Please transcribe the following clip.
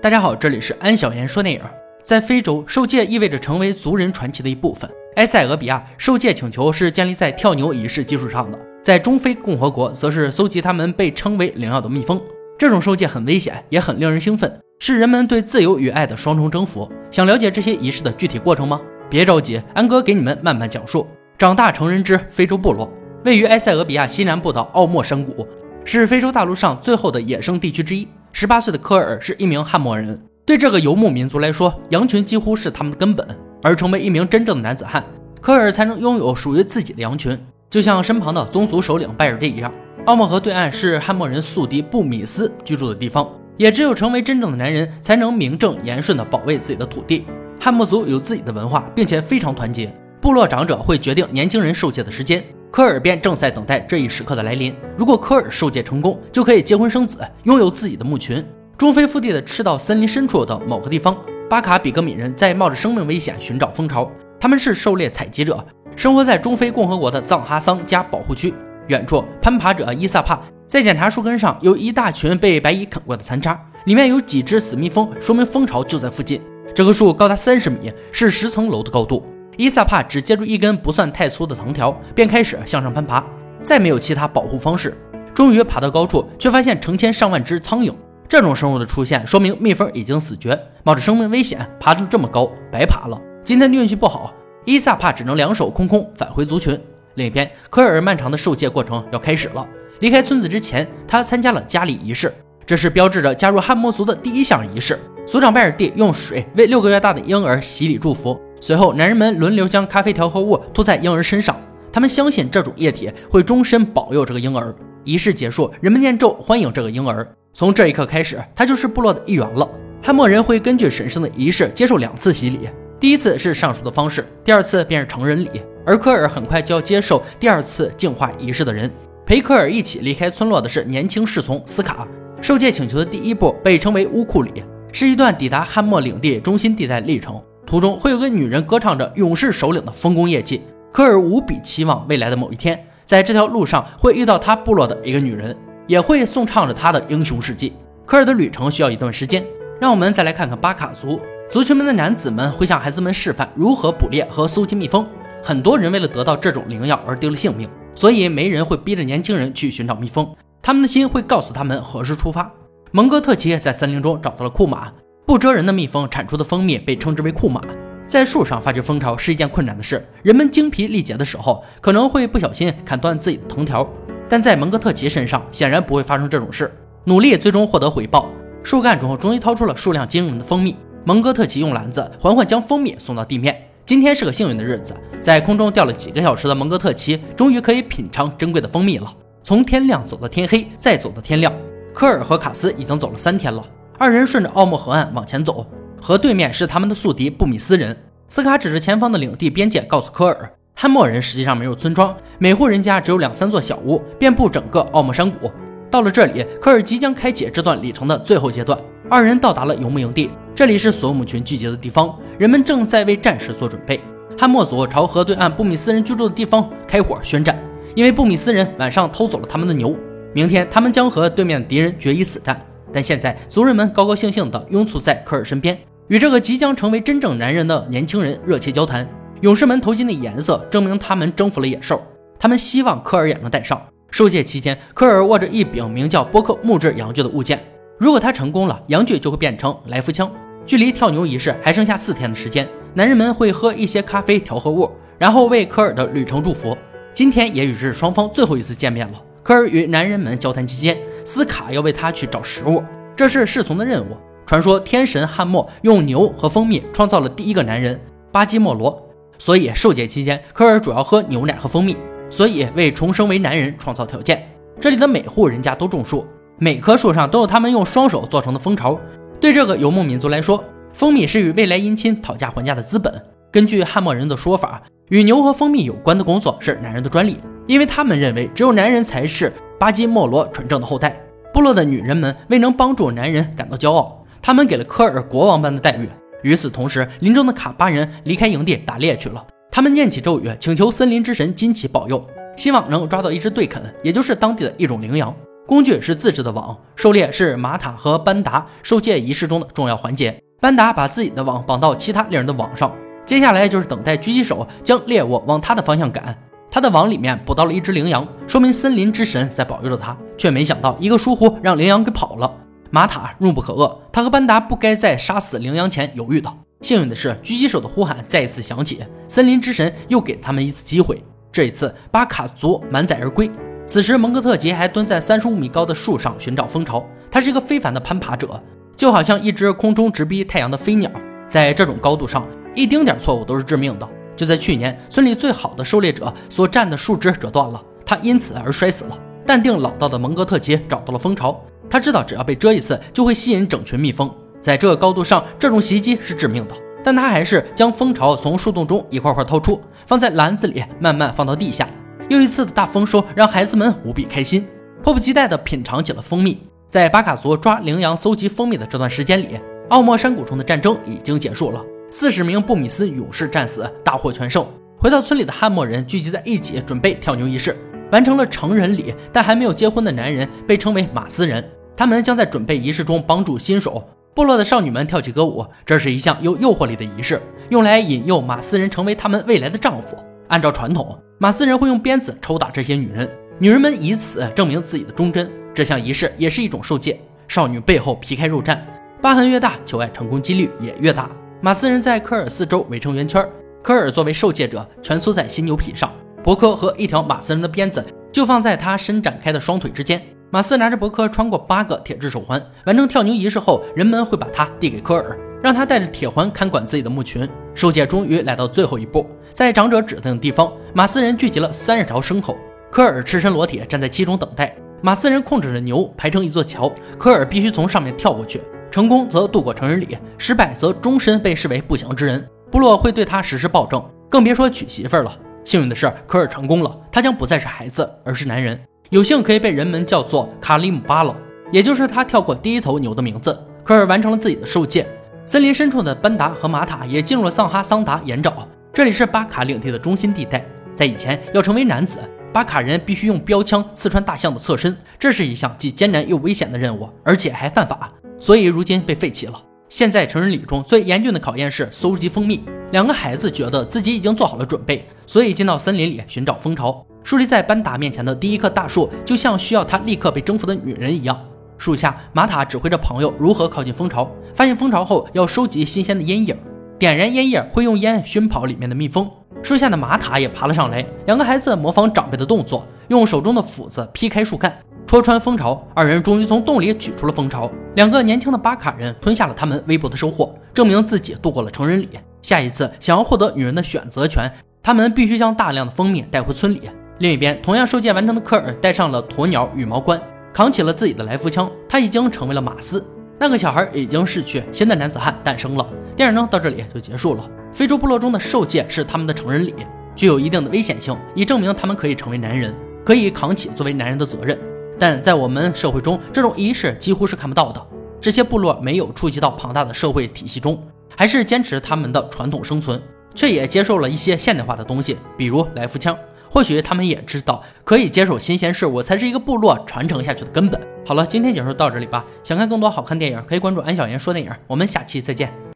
大家好，这里是安小言说电影。在非洲，受戒意味着成为族人传奇的一部分。埃塞俄比亚受戒请求是建立在跳牛仪式基础上的，在中非共和国则是搜集他们被称为灵药的蜜蜂。这种受戒很危险，也很令人兴奋，是人们对自由与爱的双重征服。想了解这些仪式的具体过程吗？别着急，安哥给你们慢慢讲述。长大成人之非洲部落，位于埃塞俄比亚西南部的奥莫山谷，是非洲大陆上最后的野生地区之一。十八岁的科尔是一名汉默人，对这个游牧民族来说，羊群几乎是他们的根本。而成为一名真正的男子汉，科尔才能拥有属于自己的羊群，就像身旁的宗族首领拜尔蒂一样。奥莫河对岸是汉默人宿敌布米斯居住的地方，也只有成为真正的男人，才能名正言顺地保卫自己的土地。汉默族有自己的文化，并且非常团结。部落长者会决定年轻人受戒的时间，科尔便正在等待这一时刻的来临。如果科尔受戒成功，就可以结婚生子，拥有自己的牧群。中非腹地的赤道森林深处的某个地方，巴卡比格米人在冒着生命危险寻找蜂巢。他们是狩猎采集者，生活在中非共和国的藏哈桑加保护区。远处，攀爬者伊萨帕在检查树根上有一大群被白蚁啃过的残渣，里面有几只死蜜蜂，说明蜂巢就在附近。这棵树高达三十米，是十层楼的高度。伊萨帕只接住一根不算太粗的藤条，便开始向上攀爬，再没有其他保护方式。终于爬到高处，却发现成千上万只苍蝇。这种生物的出现，说明蜜蜂已经死绝。冒着生命危险爬得这么高，白爬了。今天的运气不好，伊萨帕只能两手空空返回族群。另一边，科尔漫长的受戒过程要开始了。离开村子之前，他参加了加礼仪式，这是标志着加入汉莫族的第一项仪式。族长拜尔蒂用水为六个月大的婴儿洗礼祝福。随后，男人们轮流将咖啡调和物涂在婴儿身上，他们相信这种液体会终身保佑这个婴儿。仪式结束，人们念咒欢迎这个婴儿。从这一刻开始，他就是部落的一员了。汉默人会根据神圣的仪式接受两次洗礼，第一次是上述的方式，第二次便是成人礼。而科尔很快就要接受第二次净化仪式的人。陪科尔一起离开村落的是年轻侍从斯卡。受戒请求的第一步被称为乌库里，是一段抵达汉默领地中心地带历程。途中会有个女人歌唱着勇士首领的丰功业绩，科尔无比期望未来的某一天，在这条路上会遇到他部落的一个女人，也会颂唱着他的英雄事迹。科尔的旅程需要一段时间，让我们再来看看巴卡族族群们的男子们会向孩子们示范如何捕猎和搜集蜜蜂。很多人为了得到这种灵药而丢了性命，所以没人会逼着年轻人去寻找蜜蜂，他们的心会告诉他们何时出发。蒙哥特奇在森林中找到了库马。不蜇人的蜜蜂产出的蜂蜜被称之为库马。在树上发掘蜂巢是一件困难的事，人们精疲力竭的时候可能会不小心砍断自己的藤条，但在蒙哥特奇身上显然不会发生这种事。努力最终获得回报，树干中终于掏出了数量惊人的蜂蜜。蒙哥特奇用篮子缓缓将蜂蜜送到地面。今天是个幸运的日子，在空中吊了几个小时的蒙哥特奇终于可以品尝珍贵的蜂蜜了。从天亮走到天黑，再走到天亮，科尔和卡斯已经走了三天了。二人顺着奥莫河岸往前走，河对面是他们的宿敌布米斯人。斯卡指着前方的领地边界，告诉科尔，汉默人实际上没有村庄，每户人家只有两三座小屋，遍布整个奥莫山谷。到了这里，科尔即将开启这段旅程的最后阶段。二人到达了游牧营地，这里是索姆群聚集的地方，人们正在为战士做准备。汉默族朝河对岸布米斯人居住的地方开火宣战，因为布米斯人晚上偷走了他们的牛，明天他们将和对面的敌人决一死战。但现在，族人们高高兴兴地拥簇在科尔身边，与这个即将成为真正男人的年轻人热切交谈。勇士们头巾的颜色证明他们征服了野兽，他们希望科尔也能戴上。受戒期间，科尔握着一柄名叫波克木质阳具的物件，如果他成功了，阳具就会变成来福枪。距离跳牛仪式还剩下四天的时间，男人们会喝一些咖啡调和物，然后为科尔的旅程祝福。今天也许是双方最后一次见面了。科尔与男人们交谈期间，斯卡要为他去找食物，这是侍从的任务。传说天神汉默用牛和蜂蜜创造了第一个男人巴基莫罗，所以受戒期间，科尔主要喝牛奶和蜂蜜，所以为重生为男人创造条件。这里的每户人家都种树，每棵树上都有他们用双手做成的蜂巢。对这个游牧民族来说，蜂蜜是与未来姻亲讨价还价的资本。根据汉默人的说法，与牛和蜂蜜有关的工作是男人的专利。因为他们认为，只有男人才是巴基莫罗纯正的后代。部落的女人们为能帮助男人感到骄傲，他们给了科尔国王般的待遇。与此同时，林中的卡巴人离开营地打猎去了。他们念起咒语，请求森林之神金奇保佑，希望能抓到一只对肯，也就是当地的一种羚羊。工具是自制的网，狩猎是玛塔和班达受戒仪式中的重要环节。班达把自己的网绑到其他猎人的网上，接下来就是等待狙击手将猎物往他的方向赶。他的网里面捕到了一只羚羊，说明森林之神在保佑着他，却没想到一个疏忽让羚羊给跑了。玛塔怒不可遏，他和班达不该在杀死羚羊前犹豫的。幸运的是，狙击手的呼喊再一次响起，森林之神又给他们一次机会。这一次，巴卡族满载而归。此时，蒙哥特杰还蹲在三十五米高的树上寻找蜂巢。他是一个非凡的攀爬者，就好像一只空中直逼太阳的飞鸟。在这种高度上，一丁点错误都是致命的。就在去年，村里最好的狩猎者所站的树枝折断了，他因此而摔死了。淡定老道的蒙哥特杰找到了蜂巢，他知道只要被蛰一次，就会吸引整群蜜蜂。在这个高度上，这种袭击是致命的，但他还是将蜂巢从树洞中一块块掏出，放在篮子里，慢慢放到地下。又一次的大丰收让孩子们无比开心，迫不及待地品尝起了蜂蜜。在巴卡族抓羚羊、搜集蜂蜜的这段时间里，奥莫山谷中的战争已经结束了。四十名布米斯勇士战死，大获全胜。回到村里的汉默人聚集在一起，准备跳牛仪式。完成了成人礼但还没有结婚的男人被称为马斯人，他们将在准备仪式中帮助新手部落的少女们跳起歌舞。这是一项有诱惑力的仪式，用来引诱马斯人成为他们未来的丈夫。按照传统。马斯人会用鞭子抽打这些女人，女人们以此证明自己的忠贞。这项仪式也是一种受戒。少女背后皮开肉绽，疤痕越大，求爱成功几率也越大。马斯人在科尔四周围成圆圈，科尔作为受戒者蜷缩在新牛皮上，伯科和一条马斯人的鞭子就放在他伸展开的双腿之间。马斯拿着伯科穿过八个铁质手环，完成跳牛仪式后，人们会把它递给科尔，让他带着铁环看管自己的牧群。受戒终于来到最后一步。在长者指定的地方，马斯人聚集了三十条牲口。科尔赤身裸体站在其中等待。马斯人控制着牛排成一座桥，科尔必须从上面跳过去。成功则度过成人礼，失败则终身被视为不祥之人。部落会对他实施暴政，更别说娶媳妇了。幸运的是，科尔成功了，他将不再是孩子，而是男人。有幸可以被人们叫做卡里姆巴勒，也就是他跳过第一头牛的名字。科尔完成了自己的受戒。森林深处的班达和玛塔也进入了藏哈桑达岩沼。这里是巴卡领地的中心地带。在以前，要成为男子，巴卡人必须用标枪刺穿大象的侧身，这是一项既艰难又危险的任务，而且还犯法，所以如今被废弃了。现在成人礼中最严峻的考验是搜集蜂蜜。两个孩子觉得自己已经做好了准备，所以进到森林里寻找蜂巢。树立在班达面前的第一棵大树，就像需要他立刻被征服的女人一样。树下，玛塔指挥着朋友如何靠近蜂巢，发现蜂巢后要收集新鲜的烟叶。点燃烟叶会用烟熏跑里面的蜜蜂。树下的玛塔也爬了上来。两个孩子模仿长辈的动作，用手中的斧子劈开树干，戳穿蜂巢。二人终于从洞里取出了蜂巢。两个年轻的巴卡人吞下了他们微薄的收获，证明自己度过了成人礼。下一次想要获得女人的选择权，他们必须将大量的蜂蜜带回村里。另一边，同样受戒完成的科尔戴上了鸵鸟羽毛冠，扛起了自己的来福枪。他已经成为了马斯。那个小孩已经逝去，新的男子汉诞生了。电影呢到这里就结束了。非洲部落中的受戒是他们的成人礼，具有一定的危险性，以证明他们可以成为男人，可以扛起作为男人的责任。但在我们社会中，这种仪式几乎是看不到的。这些部落没有触及到庞大的社会体系中，还是坚持他们的传统生存，却也接受了一些现代化的东西，比如来福枪。或许他们也知道，可以接受新鲜事物才是一个部落传承下去的根本。好了，今天解说到这里吧。想看更多好看电影，可以关注安小言说电影。我们下期再见。